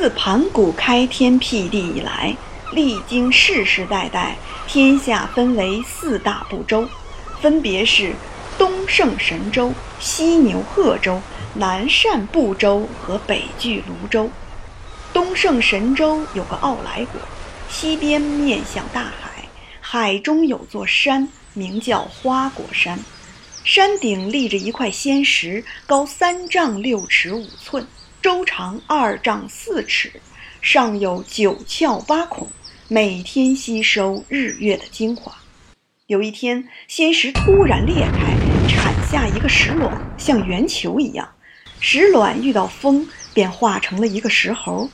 自盘古开天辟地以来，历经世世代代，天下分为四大部洲，分别是东胜神州、西牛贺州、南赡部洲和北俱泸州。东胜神州有个傲来国，西边面向大海，海中有座山，名叫花果山，山顶立着一块仙石，高三丈六尺五寸。周长二丈四尺，上有九窍八孔，每天吸收日月的精华。有一天，仙石突然裂开，产下一个石卵，像圆球一样。石卵遇到风，便化成了一个石猴。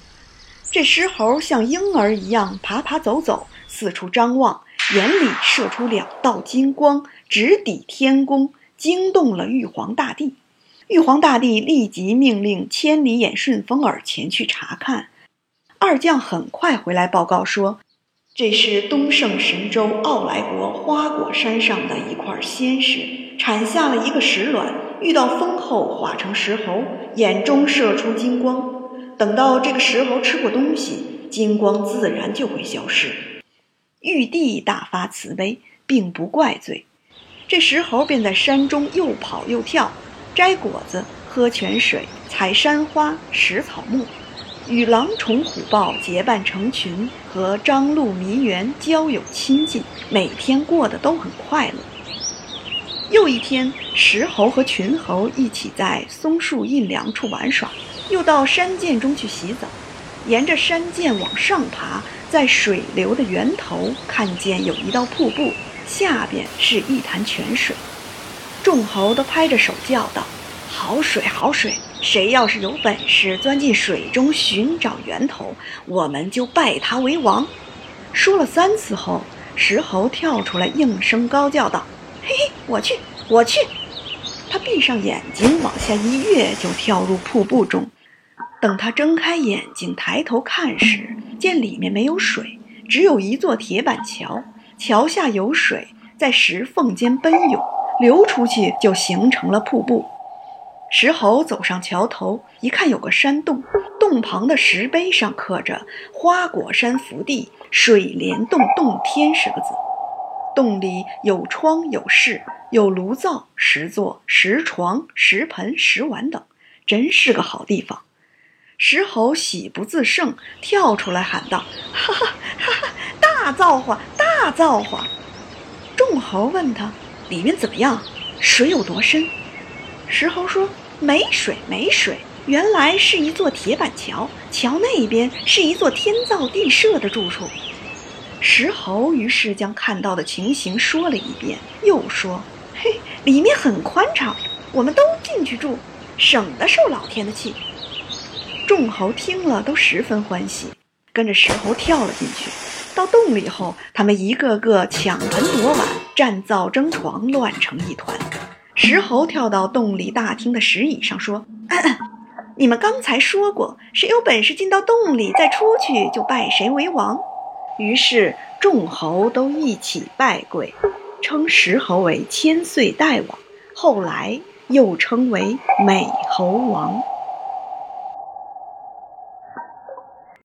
这石猴像婴儿一样爬爬走走，四处张望，眼里射出两道金光，直抵天宫，惊动了玉皇大帝。玉皇大帝立即命令千里眼顺风耳前去查看。二将很快回来报告说，这是东胜神州傲来国花果山上的一块仙石，产下了一个石卵，遇到风后化成石猴，眼中射出金光。等到这个石猴吃过东西，金光自然就会消失。玉帝大发慈悲，并不怪罪，这石猴便在山中又跑又跳。摘果子，喝泉水，采山花，食草木，与狼虫虎豹结伴成群，和张鹿迷猿交友亲近，每天过得都很快乐。又一天，石猴和群猴一起在松树阴凉处玩耍，又到山涧中去洗澡。沿着山涧往上爬，在水流的源头看见有一道瀑布，下边是一潭泉水。众猴都拍着手叫道：“好水，好水！谁要是有本事钻进水中寻找源头，我们就拜他为王。”说了三次后，石猴跳出来，应声高叫道：“嘿嘿，我去，我去！”他闭上眼睛，往下一跃，就跳入瀑布中。等他睁开眼睛，抬头看时，见里面没有水，只有一座铁板桥，桥下有水在石缝间奔涌。流出去就形成了瀑布。石猴走上桥头，一看有个山洞，洞旁的石碑上刻着“花果山福地，水帘洞洞天”十个字。洞里有窗有室，有炉灶、石座、石床、石盆、石碗等，真是个好地方。石猴喜不自胜，跳出来喊道：“哈哈哈哈！大造化，大造化！”众猴问他。里面怎么样？水有多深？石猴说：“没水，没水。原来是一座铁板桥，桥那边是一座天造地设的住处。”石猴于是将看到的情形说了一遍，又说：“嘿，里面很宽敞，我们都进去住，省得受老天的气。”众猴听了都十分欢喜，跟着石猴跳了进去。到洞里后，他们一个个抢盆夺碗，占灶争床，乱成一团。石猴跳到洞里大厅的石椅上说：“咳 咳你们刚才说过，谁有本事进到洞里再出去，就拜谁为王。”于是众猴都一起拜跪，称石猴为千岁大王，后来又称为美猴王。